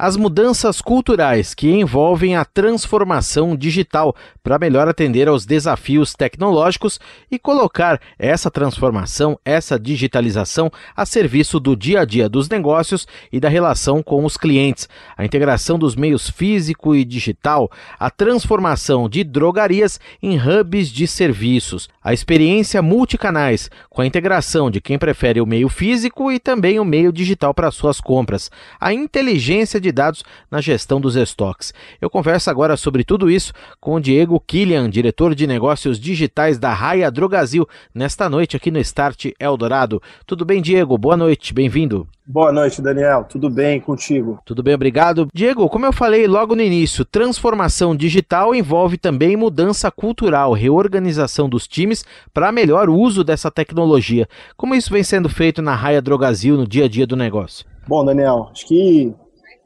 As mudanças culturais que envolvem a transformação digital para melhor atender aos desafios tecnológicos e colocar essa transformação, essa digitalização a serviço do dia a dia dos negócios e da relação com os clientes. A integração dos meios físico e digital, a transformação de drogarias em hubs de serviços, a experiência multicanais com a integração de quem prefere o meio físico e também o meio digital para suas compras, a inteligência de de dados na gestão dos estoques. Eu converso agora sobre tudo isso com o Diego Killian, diretor de negócios digitais da Raia Drogazil, nesta noite aqui no Start Eldorado. Tudo bem, Diego? Boa noite, bem-vindo. Boa noite, Daniel. Tudo bem contigo? Tudo bem, obrigado. Diego, como eu falei logo no início, transformação digital envolve também mudança cultural, reorganização dos times para melhor uso dessa tecnologia. Como isso vem sendo feito na Raia Drogazil no dia a dia do negócio? Bom, Daniel, acho que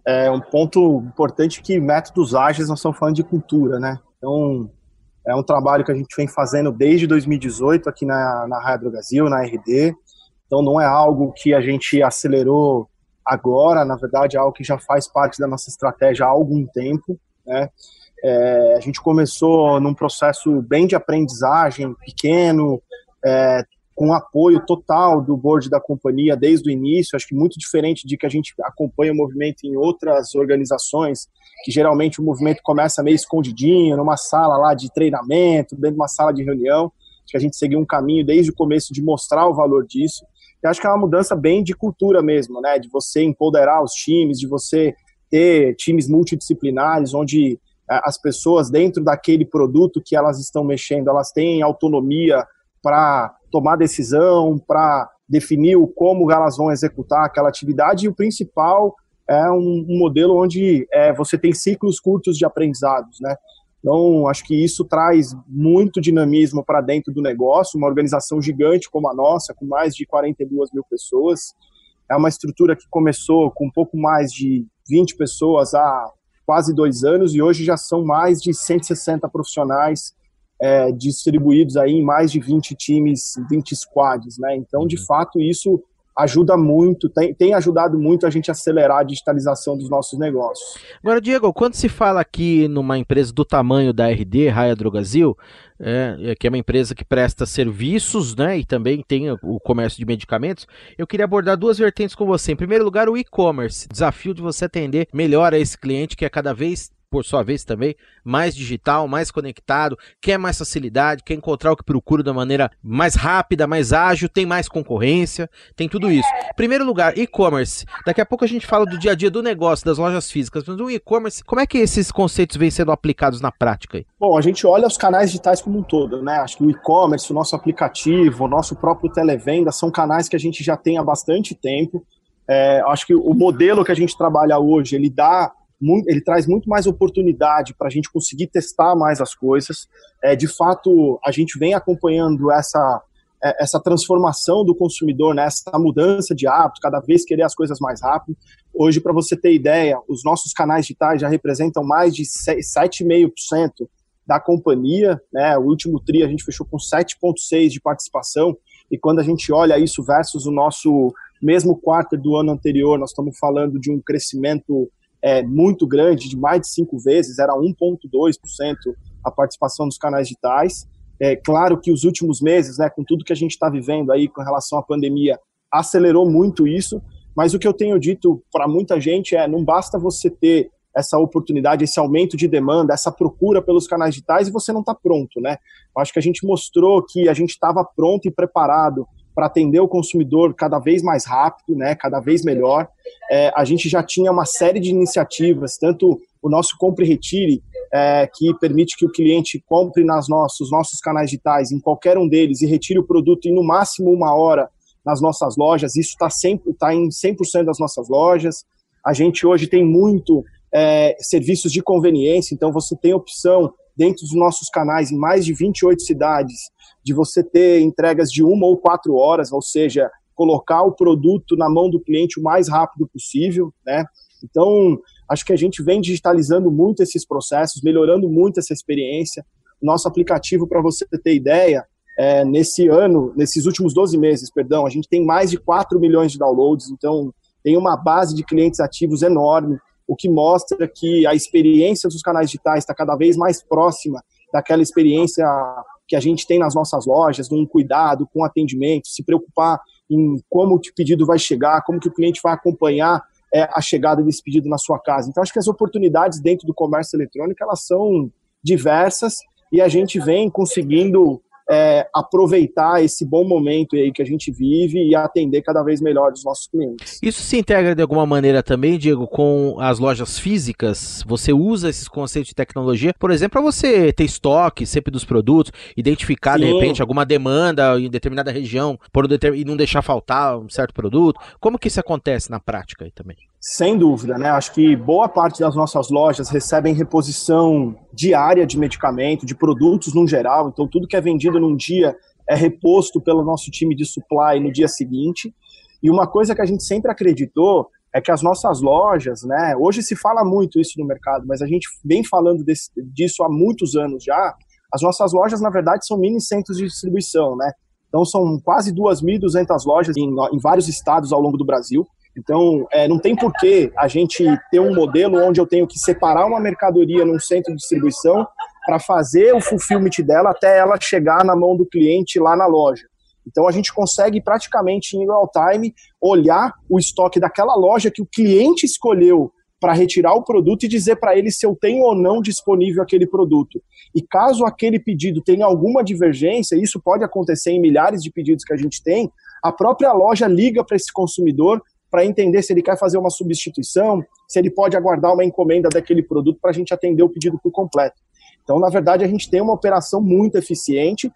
é um ponto importante que métodos ágeis nós estamos falando de cultura, né? Então, é um trabalho que a gente vem fazendo desde 2018 aqui na, na Rádio Brasil, na RD. Então, não é algo que a gente acelerou agora, na verdade, é algo que já faz parte da nossa estratégia há algum tempo, né? É, a gente começou num processo bem de aprendizagem, pequeno, é, com apoio total do board da companhia desde o início, acho que muito diferente de que a gente acompanha o movimento em outras organizações, que geralmente o movimento começa meio escondidinho, numa sala lá de treinamento, dentro de uma sala de reunião, acho que a gente seguiu um caminho desde o começo de mostrar o valor disso, e acho que é uma mudança bem de cultura mesmo, né, de você empoderar os times, de você ter times multidisciplinares, onde eh, as pessoas dentro daquele produto que elas estão mexendo, elas têm autonomia para tomar decisão, para definir o como elas vão executar aquela atividade, e o principal é um, um modelo onde é, você tem ciclos curtos de aprendizados, né? Então, acho que isso traz muito dinamismo para dentro do negócio, uma organização gigante como a nossa, com mais de 42 mil pessoas, é uma estrutura que começou com um pouco mais de 20 pessoas há quase dois anos e hoje já são mais de 160 profissionais é, distribuídos aí em mais de 20 times, 20 squads, né? Então, de uhum. fato, isso ajuda muito, tem, tem ajudado muito a gente a acelerar a digitalização dos nossos negócios. Agora, Diego, quando se fala aqui numa empresa do tamanho da RD, Raia Drogazil, é, é, que é uma empresa que presta serviços, né, e também tem o comércio de medicamentos, eu queria abordar duas vertentes com você. Em primeiro lugar, o e-commerce, desafio de você atender melhor a esse cliente que é cada vez por sua vez também, mais digital, mais conectado, quer mais facilidade, quer encontrar o que procura da maneira mais rápida, mais ágil, tem mais concorrência, tem tudo isso. Primeiro lugar, e-commerce. Daqui a pouco a gente fala do dia a dia do negócio, das lojas físicas, mas o e-commerce, como é que esses conceitos vêm sendo aplicados na prática? Aí? Bom, a gente olha os canais digitais como um todo, né? Acho que o e-commerce, o nosso aplicativo, o nosso próprio televenda são canais que a gente já tem há bastante tempo. É, acho que o modelo que a gente trabalha hoje, ele dá muito, ele traz muito mais oportunidade para a gente conseguir testar mais as coisas. É, de fato, a gente vem acompanhando essa, é, essa transformação do consumidor, né, essa mudança de hábito, cada vez querer as coisas mais rápido. Hoje, para você ter ideia, os nossos canais digitais já representam mais de 7,5% da companhia, né? O último tri a gente fechou com 7,6% de participação, e quando a gente olha isso versus o nosso mesmo quarto do ano anterior, nós estamos falando de um crescimento é, muito grande, de mais de cinco vezes, era 1,2% a participação dos canais digitais. É claro que os últimos meses, né, com tudo que a gente está vivendo aí com relação à pandemia, acelerou muito isso, mas o que eu tenho dito para muita gente é: não basta você ter essa oportunidade, esse aumento de demanda, essa procura pelos canais digitais e você não está pronto, né? Eu acho que a gente mostrou que a gente estava pronto e preparado para atender o consumidor cada vez mais rápido, né, cada vez melhor. É, a gente já tinha uma série de iniciativas, tanto o nosso Compre e Retire, é, que permite que o cliente compre nas nossos, nossos canais digitais, em qualquer um deles, e retire o produto em no máximo uma hora nas nossas lojas. Isso está tá em 100% das nossas lojas. A gente hoje tem muito é, serviços de conveniência, então você tem opção dentro dos nossos canais em mais de 28 cidades de você ter entregas de uma ou quatro horas, ou seja, colocar o produto na mão do cliente o mais rápido possível, né? Então, acho que a gente vem digitalizando muito esses processos, melhorando muito essa experiência. Nosso aplicativo, para você ter ideia, é, nesse ano, nesses últimos 12 meses, perdão, a gente tem mais de 4 milhões de downloads, então tem uma base de clientes ativos enorme, o que mostra que a experiência dos canais digitais está cada vez mais próxima daquela experiência que a gente tem nas nossas lojas, um cuidado com atendimento, se preocupar em como o pedido vai chegar, como que o cliente vai acompanhar é, a chegada desse pedido na sua casa. Então, acho que as oportunidades dentro do comércio eletrônico, elas são diversas e a gente vem conseguindo é, aproveitar esse bom momento aí que a gente vive e atender cada vez melhor os nossos clientes. Isso se integra de alguma maneira também, Diego, com as lojas físicas? Você usa esses conceitos de tecnologia, por exemplo, para você ter estoque sempre dos produtos, identificar Sim. de repente alguma demanda em determinada região por um e não deixar faltar um certo produto? Como que isso acontece na prática aí também? Sem dúvida, né? Acho que boa parte das nossas lojas recebem reposição diária de medicamento, de produtos no geral. Então, tudo que é vendido num dia é reposto pelo nosso time de supply no dia seguinte. E uma coisa que a gente sempre acreditou é que as nossas lojas, né? Hoje se fala muito isso no mercado, mas a gente vem falando desse, disso há muitos anos já. As nossas lojas, na verdade, são mini centros de distribuição, né? Então, são quase 2.200 lojas em, em vários estados ao longo do Brasil. Então, é, não tem porquê a gente ter um modelo onde eu tenho que separar uma mercadoria num centro de distribuição para fazer o fulfillment dela até ela chegar na mão do cliente lá na loja. Então, a gente consegue praticamente em real time olhar o estoque daquela loja que o cliente escolheu para retirar o produto e dizer para ele se eu tenho ou não disponível aquele produto. E caso aquele pedido tenha alguma divergência, isso pode acontecer em milhares de pedidos que a gente tem, a própria loja liga para esse consumidor para entender se ele quer fazer uma substituição, se ele pode aguardar uma encomenda daquele produto para a gente atender o pedido por completo. Então, na verdade, a gente tem uma operação muito eficiente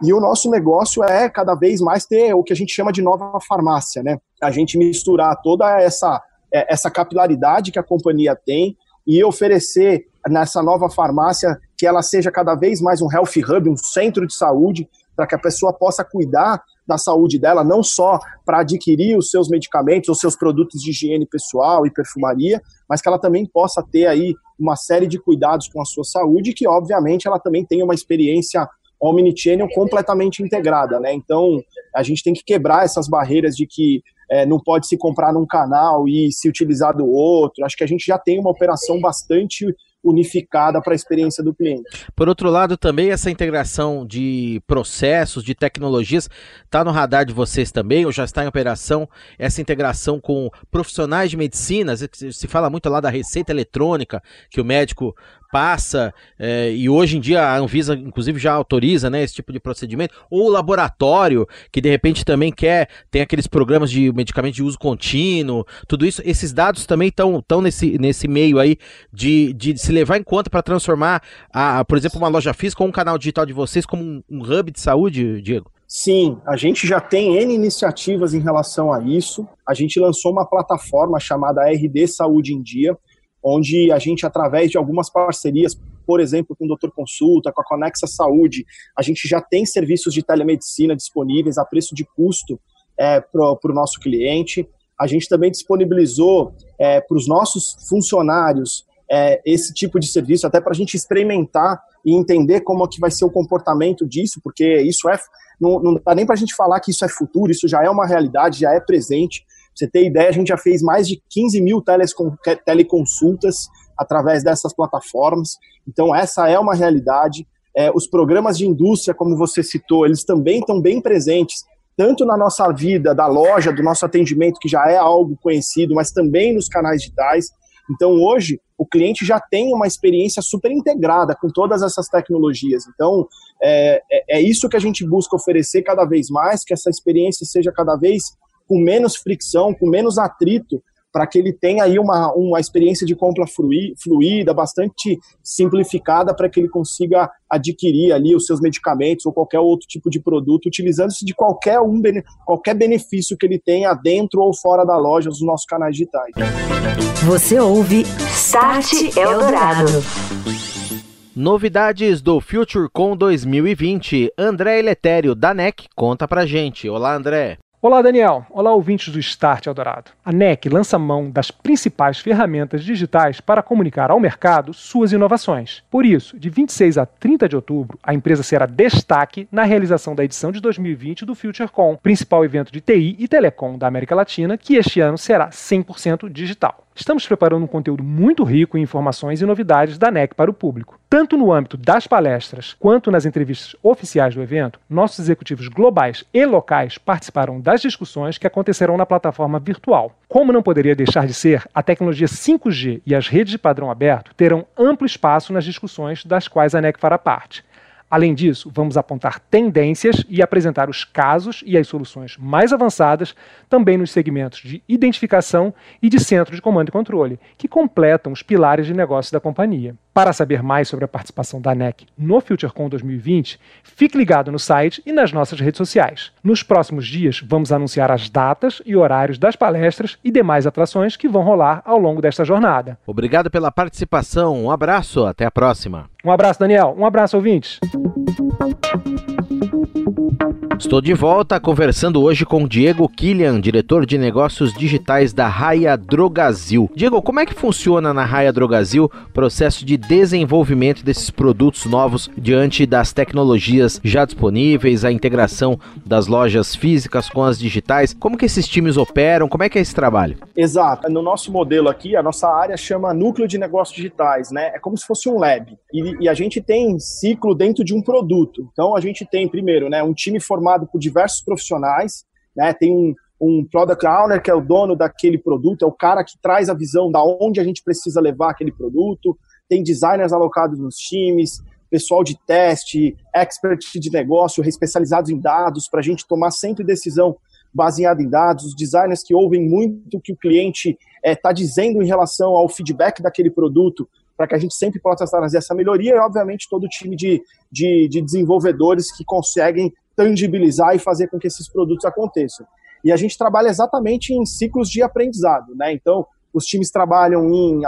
e o nosso negócio é cada vez mais ter o que a gente chama de nova farmácia, né? A gente misturar toda essa, é, essa capilaridade que a companhia tem e oferecer nessa nova farmácia que ela seja cada vez mais um health hub, um centro de saúde, para que a pessoa possa cuidar da saúde dela, não só para adquirir os seus medicamentos ou seus produtos de higiene pessoal e perfumaria, mas que ela também possa ter aí uma série de cuidados com a sua saúde, que obviamente ela também tenha uma experiência omnichannel completamente integrada, né? Então a gente tem que quebrar essas barreiras de que é, não pode se comprar num canal e se utilizar do outro. Acho que a gente já tem uma operação bastante unificada para a experiência do cliente. Por outro lado, também essa integração de processos, de tecnologias, está no radar de vocês também, ou já está em operação essa integração com profissionais de medicina? Se fala muito lá da receita eletrônica, que o médico passa, é, e hoje em dia a Anvisa, inclusive, já autoriza né, esse tipo de procedimento, ou o laboratório, que de repente também quer, tem aqueles programas de medicamento de uso contínuo, tudo isso, esses dados também estão nesse, nesse meio aí de, de se levar em conta para transformar, a, por exemplo, uma loja física ou um canal digital de vocês como um, um hub de saúde, Diego? Sim, a gente já tem N iniciativas em relação a isso. A gente lançou uma plataforma chamada RD Saúde em Dia, onde a gente, através de algumas parcerias, por exemplo, com o Doutor Consulta, com a Conexa Saúde, a gente já tem serviços de telemedicina disponíveis a preço de custo é, para o nosso cliente. A gente também disponibilizou é, para os nossos funcionários é, esse tipo de serviço, até para a gente experimentar e entender como é que vai ser o comportamento disso, porque isso é. Não, não dá nem para a gente falar que isso é futuro, isso já é uma realidade, já é presente você ter ideia, a gente já fez mais de 15 mil teleconsultas através dessas plataformas. Então, essa é uma realidade. É, os programas de indústria, como você citou, eles também estão bem presentes, tanto na nossa vida, da loja, do nosso atendimento, que já é algo conhecido, mas também nos canais digitais. Então, hoje, o cliente já tem uma experiência super integrada com todas essas tecnologias. Então, é, é, é isso que a gente busca oferecer cada vez mais, que essa experiência seja cada vez com menos fricção, com menos atrito, para que ele tenha aí uma, uma experiência de compra fluida, bastante simplificada, para que ele consiga adquirir ali os seus medicamentos ou qualquer outro tipo de produto, utilizando-se de qualquer, um, qualquer benefício que ele tenha dentro ou fora da loja dos nossos canais digitais. Você ouve Start Eldorado. Novidades do FutureCon 2020. André Eletério, da NEC, conta pra gente. Olá, André. Olá, Daniel. Olá, ouvintes do Start Eldorado. A NEC lança mão das principais ferramentas digitais para comunicar ao mercado suas inovações. Por isso, de 26 a 30 de outubro, a empresa será destaque na realização da edição de 2020 do FutureCon, principal evento de TI e telecom da América Latina, que este ano será 100% digital. Estamos preparando um conteúdo muito rico em informações e novidades da NEC para o público. Tanto no âmbito das palestras quanto nas entrevistas oficiais do evento, nossos executivos globais e locais participaram das discussões que acontecerão na plataforma virtual. Como não poderia deixar de ser, a tecnologia 5G e as redes de padrão aberto terão amplo espaço nas discussões das quais a NEC fará parte. Além disso, vamos apontar tendências e apresentar os casos e as soluções mais avançadas também nos segmentos de identificação e de centro de comando e controle, que completam os pilares de negócio da companhia. Para saber mais sobre a participação da NEC no FutureCon 2020, fique ligado no site e nas nossas redes sociais. Nos próximos dias, vamos anunciar as datas e horários das palestras e demais atrações que vão rolar ao longo desta jornada. Obrigado pela participação, um abraço, até a próxima. Um abraço, Daniel. Um abraço, ouvintes. Estou de volta conversando hoje com Diego Killian, diretor de negócios digitais da Raia Drogazil. Diego, como é que funciona na Raia Drogazil o processo de desenvolvimento desses produtos novos diante das tecnologias já disponíveis, a integração das lojas físicas com as digitais? Como que esses times operam? Como é que é esse trabalho? Exato. No nosso modelo aqui, a nossa área chama Núcleo de Negócios Digitais, né? É como se fosse um lab. E, e a gente tem ciclo dentro de um produto. Então a gente tem primeiro, né, um time formado formado por diversos profissionais, né? Tem um, um product owner que é o dono daquele produto, é o cara que traz a visão da onde a gente precisa levar aquele produto. Tem designers alocados nos times, pessoal de teste, expert de negócio, especializados em dados, para a gente tomar sempre decisão baseada em dados, os designers que ouvem muito o que o cliente está eh, é, dizendo em relação ao feedback daquele produto, para que a gente sempre possa trazer essa melhoria, e obviamente todo o time de, de, de desenvolvedores que conseguem tangibilizar e fazer com que esses produtos aconteçam. E a gente trabalha exatamente em ciclos de aprendizado, né? Então, os times trabalham em,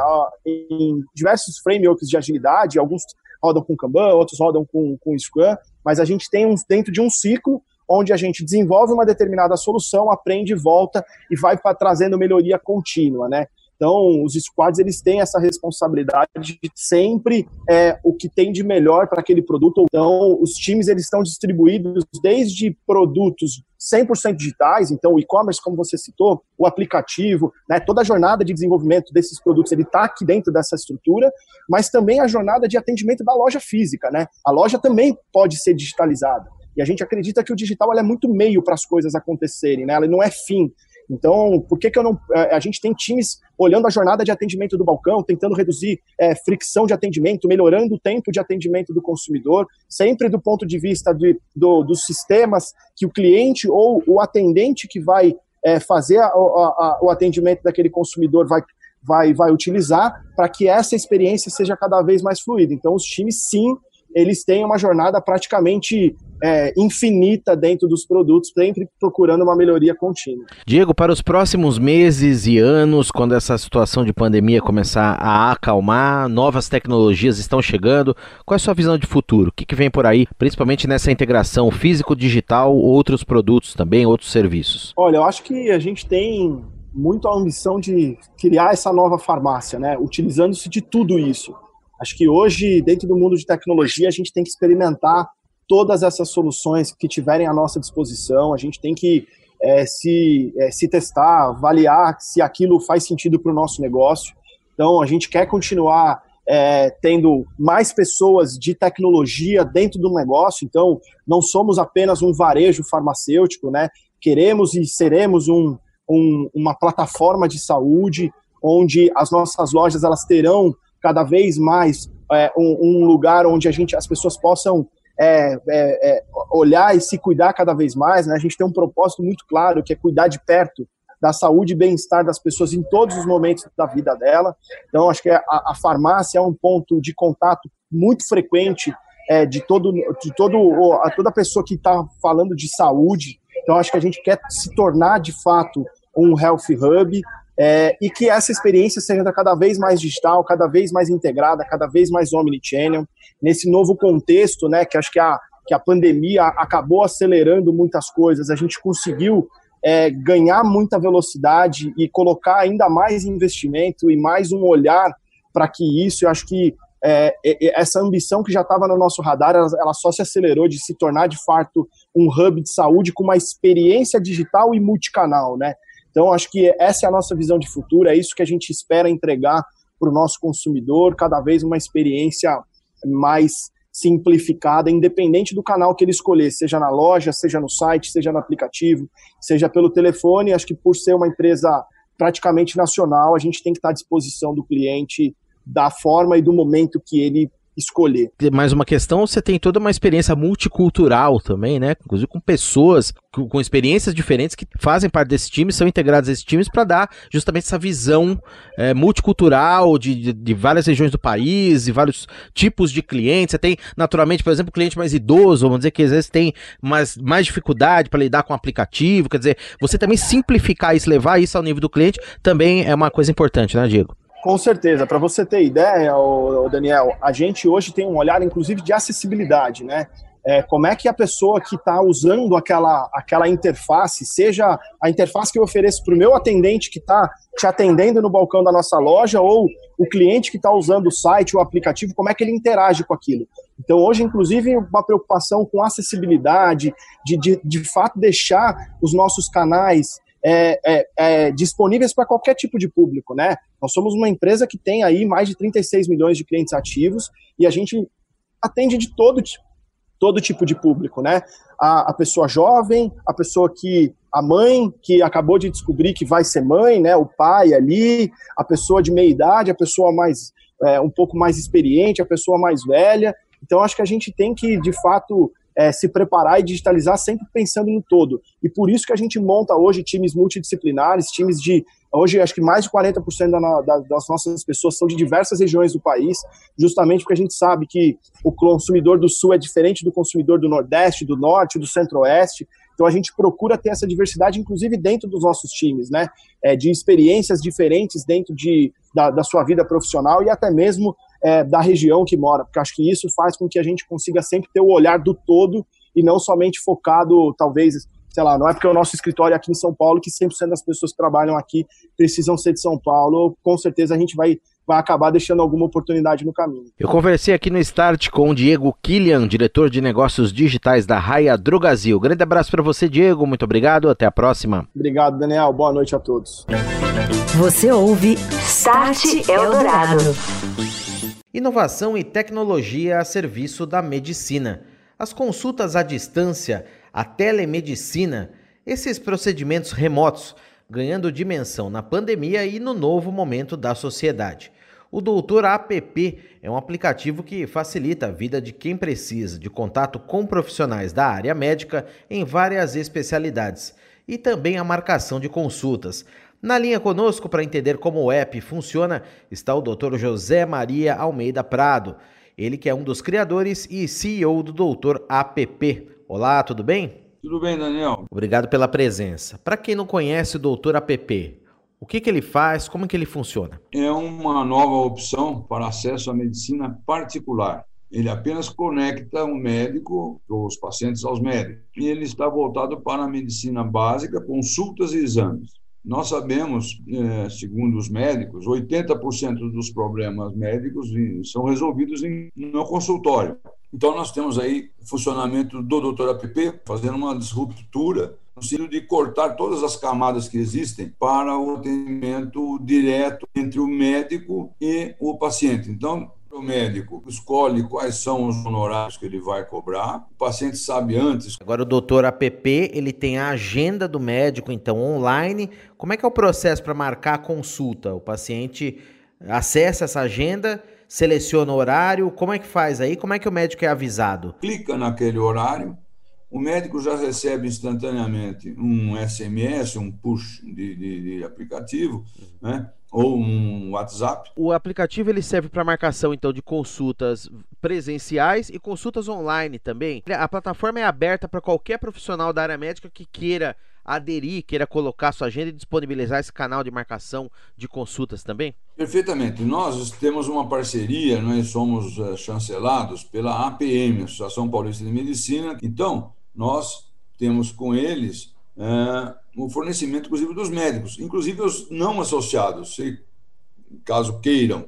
em diversos frameworks de agilidade, alguns rodam com Kanban, outros rodam com, com Scrum, mas a gente tem um, dentro de um ciclo onde a gente desenvolve uma determinada solução, aprende, volta e vai pra, trazendo melhoria contínua, né? Então, os squads eles têm essa responsabilidade de sempre é, o que tem de melhor para aquele produto. Então, os times eles estão distribuídos desde produtos 100% digitais, então o e-commerce, como você citou, o aplicativo, né, toda a jornada de desenvolvimento desses produtos, ele está aqui dentro dessa estrutura, mas também a jornada de atendimento da loja física, né? A loja também pode ser digitalizada. E a gente acredita que o digital é muito meio para as coisas acontecerem, né? Ela não é fim. Então, por que, que eu não. A gente tem times olhando a jornada de atendimento do balcão, tentando reduzir é, fricção de atendimento, melhorando o tempo de atendimento do consumidor, sempre do ponto de vista do, dos sistemas que o cliente ou o atendente que vai é, fazer a, a, a, o atendimento daquele consumidor vai, vai, vai utilizar para que essa experiência seja cada vez mais fluida. Então, os times, sim, eles têm uma jornada praticamente é, infinita dentro dos produtos, sempre procurando uma melhoria contínua. Diego, para os próximos meses e anos, quando essa situação de pandemia começar a acalmar, novas tecnologias estão chegando, qual é a sua visão de futuro? O que, que vem por aí, principalmente nessa integração físico-digital, outros produtos também, outros serviços? Olha, eu acho que a gente tem muito a ambição de criar essa nova farmácia, né? Utilizando-se de tudo isso. Acho que hoje, dentro do mundo de tecnologia, a gente tem que experimentar todas essas soluções que tiverem à nossa disposição, a gente tem que é, se, é, se testar, avaliar se aquilo faz sentido para o nosso negócio. Então, a gente quer continuar é, tendo mais pessoas de tecnologia dentro do negócio, então não somos apenas um varejo farmacêutico, né? Queremos e seremos um, um, uma plataforma de saúde onde as nossas lojas elas terão cada vez mais é, um, um, lugar onde a gente, as pessoas possam é, é, é, olhar e se cuidar cada vez mais. Né? A gente tem um propósito muito claro que é cuidar de perto da saúde e bem-estar das pessoas em todos os momentos da vida dela. Então, acho que a, a farmácia é um ponto de contato muito frequente é, de todo, de todo, a toda pessoa que está falando de saúde. Então, acho que a gente quer se tornar de fato um health hub é, e que essa experiência seja cada vez mais digital, cada vez mais integrada, cada vez mais omnichannel, nesse novo contexto, né, que acho que a, que a pandemia acabou acelerando muitas coisas, a gente conseguiu é, ganhar muita velocidade e colocar ainda mais investimento e mais um olhar para que isso, eu acho que é, essa ambição que já estava no nosso radar, ela, ela, só se acelerou de se tornar de fato um hub de saúde com uma experiência digital e multicanal, né? Então, acho que essa é a nossa visão de futuro, é isso que a gente espera entregar para o nosso consumidor, cada vez uma experiência mais simplificada, independente do canal que ele escolher, seja na loja, seja no site, seja no aplicativo, seja pelo telefone. Acho que por ser uma empresa praticamente nacional, a gente tem que estar à disposição do cliente da forma e do momento que ele escolher. Mais uma questão, você tem toda uma experiência multicultural também, né? Inclusive com pessoas com, experiências diferentes que fazem parte desse time, são integrados a esses times para dar justamente essa visão é, multicultural de, de, de, várias regiões do país e vários tipos de clientes. Você tem, naturalmente, por exemplo, cliente mais idoso, vamos dizer que às vezes tem mais, mais dificuldade para lidar com o aplicativo. Quer dizer, você também simplificar isso, levar isso ao nível do cliente, também é uma coisa importante, né, Diego? Com certeza. Para você ter ideia, Daniel, a gente hoje tem um olhar, inclusive, de acessibilidade, né? É, como é que a pessoa que está usando aquela, aquela interface, seja a interface que eu ofereço para o meu atendente que está te atendendo no balcão da nossa loja, ou o cliente que está usando o site, o aplicativo, como é que ele interage com aquilo. Então, hoje, inclusive, uma preocupação com acessibilidade, de, de, de fato deixar os nossos canais é, é, é, disponíveis para qualquer tipo de público, né? Nós somos uma empresa que tem aí mais de 36 milhões de clientes ativos e a gente atende de todo, todo tipo de público, né? A, a pessoa jovem, a pessoa que a mãe que acabou de descobrir que vai ser mãe, né? O pai ali, a pessoa de meia idade, a pessoa mais é, um pouco mais experiente, a pessoa mais velha. Então acho que a gente tem que de fato é, se preparar e digitalizar sempre pensando no todo. E por isso que a gente monta hoje times multidisciplinares, times de. Hoje, acho que mais de 40% da, da, das nossas pessoas são de diversas regiões do país, justamente porque a gente sabe que o consumidor do Sul é diferente do consumidor do Nordeste, do Norte, do Centro-Oeste. Então a gente procura ter essa diversidade, inclusive dentro dos nossos times, né? É, de experiências diferentes dentro de, da, da sua vida profissional e até mesmo é, da região que mora, porque acho que isso faz com que a gente consiga sempre ter o olhar do todo e não somente focado, talvez, sei lá, não é porque o nosso escritório é aqui em São Paulo que 100% das pessoas que trabalham aqui precisam ser de São Paulo, com certeza a gente vai vai acabar deixando alguma oportunidade no caminho. Eu conversei aqui no Start com o Diego Killian, diretor de negócios digitais da Raia Drogazil. Grande abraço para você, Diego. Muito obrigado. Até a próxima. Obrigado, Daniel. Boa noite a todos. Você ouve Start Eldorado. Inovação e tecnologia a serviço da medicina. As consultas à distância, a telemedicina, esses procedimentos remotos ganhando dimensão na pandemia e no novo momento da sociedade. O Doutor APP é um aplicativo que facilita a vida de quem precisa de contato com profissionais da área médica em várias especialidades e também a marcação de consultas. Na linha conosco para entender como o app funciona está o Dr. José Maria Almeida Prado, ele que é um dos criadores e CEO do Doutor App. Olá, tudo bem? Tudo bem, Daniel. Obrigado pela presença. Para quem não conhece o Doutor App, o que, que ele faz, como que ele funciona? É uma nova opção para acesso à medicina particular. Ele apenas conecta o médico, os pacientes aos médicos. E ele está voltado para a medicina básica, consultas e exames. Nós sabemos, é, segundo os médicos, 80% dos problemas médicos são resolvidos no consultório. Então, nós temos aí o funcionamento do doutor APP fazendo uma disruptura no sentido de cortar todas as camadas que existem para o atendimento direto entre o médico e o paciente. Então, o médico escolhe quais são os honorários que ele vai cobrar, o paciente sabe antes. Agora o doutor APP, ele tem a agenda do médico, então online. Como é que é o processo para marcar a consulta? O paciente acessa essa agenda, seleciona o horário, como é que faz aí? Como é que o médico é avisado? Clica naquele horário, o médico já recebe instantaneamente um SMS, um push de, de, de aplicativo, né? ou um WhatsApp. O aplicativo ele serve para marcação então de consultas presenciais e consultas online também. A plataforma é aberta para qualquer profissional da área médica que queira aderir, queira colocar sua agenda e disponibilizar esse canal de marcação de consultas também? Perfeitamente. Nós temos uma parceria, nós somos uh, chancelados pela APM, Associação Paulista de Medicina. Então, nós temos com eles é, o fornecimento, inclusive, dos médicos, inclusive os não associados, se caso queiram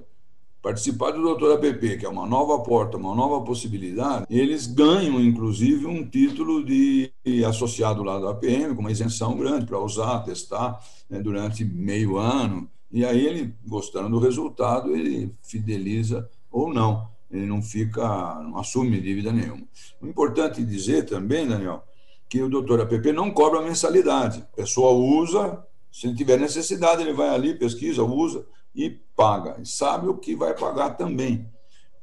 participar do Doutor APP, que é uma nova porta, uma nova possibilidade, eles ganham, inclusive, um título de associado lá do APM, com uma isenção grande para usar, testar né, durante meio ano. E aí ele, gostando do resultado, ele fideliza ou não. Ele não fica, não assume dívida nenhuma. O importante dizer também, Daniel, que o doutor APP não cobra mensalidade. A pessoa usa, se ele tiver necessidade, ele vai ali, pesquisa, usa, e paga. E sabe o que vai pagar também,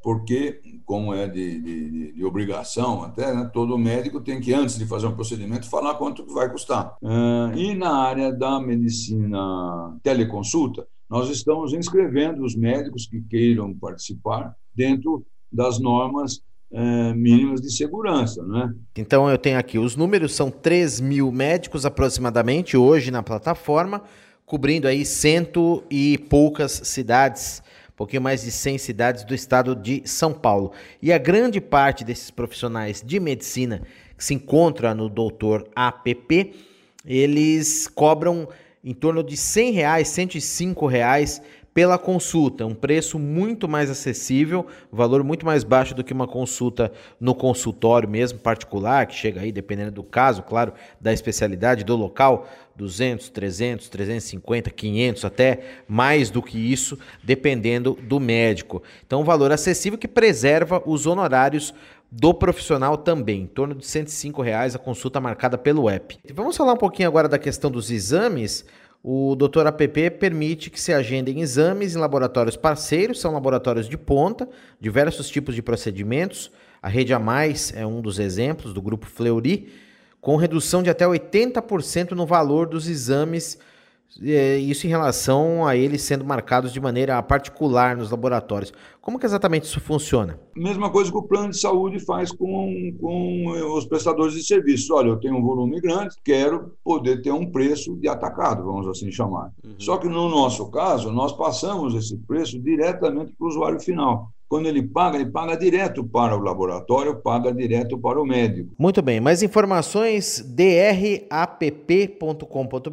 porque, como é de, de, de obrigação até, né, todo médico tem que, antes de fazer um procedimento, falar quanto vai custar. Uh, e na área da medicina teleconsulta, nós estamos inscrevendo os médicos que queiram participar dentro das normas é, mínimas de segurança. Né? Então eu tenho aqui, os números são 3 mil médicos aproximadamente hoje na plataforma, cobrindo aí cento e poucas cidades, um pouquinho mais de 100 cidades do estado de São Paulo. E a grande parte desses profissionais de medicina que se encontra no doutor APP, eles cobram em torno de 100 reais, 105 reais pela consulta, um preço muito mais acessível, valor muito mais baixo do que uma consulta no consultório mesmo particular, que chega aí dependendo do caso, claro, da especialidade do local, 200, 300, 350, 500, até mais do que isso, dependendo do médico. Então, um valor acessível que preserva os honorários do profissional também, em torno de 105 reais a consulta marcada pelo app. Vamos falar um pouquinho agora da questão dos exames. O Doutor APP permite que se agendem exames em laboratórios parceiros, são laboratórios de ponta, diversos tipos de procedimentos. A Rede A Mais é um dos exemplos do grupo Fleury, com redução de até 80% no valor dos exames isso em relação a eles sendo marcados de maneira particular nos laboratórios. Como que exatamente isso funciona? Mesma coisa que o plano de saúde faz com, com os prestadores de serviços. Olha, eu tenho um volume grande, quero poder ter um preço de atacado, vamos assim chamar. Uhum. Só que no nosso caso, nós passamos esse preço diretamente para o usuário final. Quando ele paga, ele paga direto para o laboratório, paga direto para o médico. Muito bem, mais informações drapp.com.br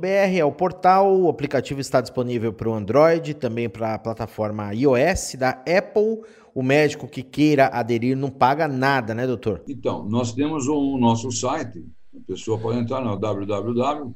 é o portal, o aplicativo está disponível para o Android, também para a plataforma iOS da Apple. O médico que queira aderir não paga nada, né, doutor? Então, nós temos o um, nosso site, a pessoa pode entrar no www.drapp,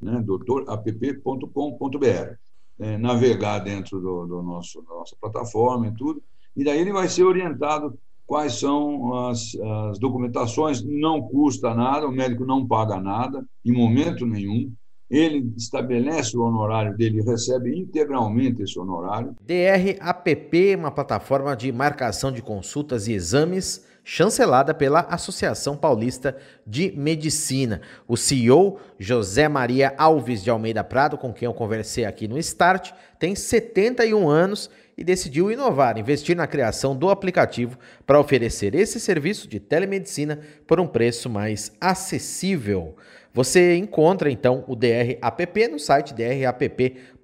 né, doutorapp.com.br é, navegar dentro do, do nosso, da nossa plataforma e tudo, e daí ele vai ser orientado quais são as, as documentações, não custa nada, o médico não paga nada, em momento nenhum, ele estabelece o honorário dele, recebe integralmente esse honorário. DRAPP, uma plataforma de marcação de consultas e exames chancelada pela Associação Paulista de Medicina. O CEO, José Maria Alves de Almeida Prado, com quem eu conversei aqui no Start, tem 71 anos e decidiu inovar, investir na criação do aplicativo para oferecer esse serviço de telemedicina por um preço mais acessível. Você encontra então o DR App no site drapp.com.br.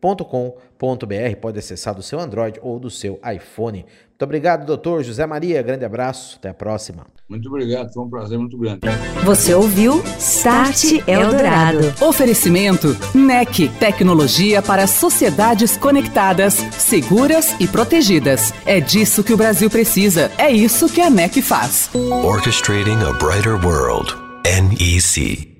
Pode acessar do seu Android ou do seu iPhone. Muito obrigado, doutor José Maria. Grande abraço. Até a próxima. Muito obrigado. Foi um prazer muito grande. Você ouviu Start Eldorado. Oferecimento NEC. Tecnologia para sociedades conectadas, seguras e protegidas. É disso que o Brasil precisa. É isso que a NEC faz. Orchestrating a brighter world. NEC.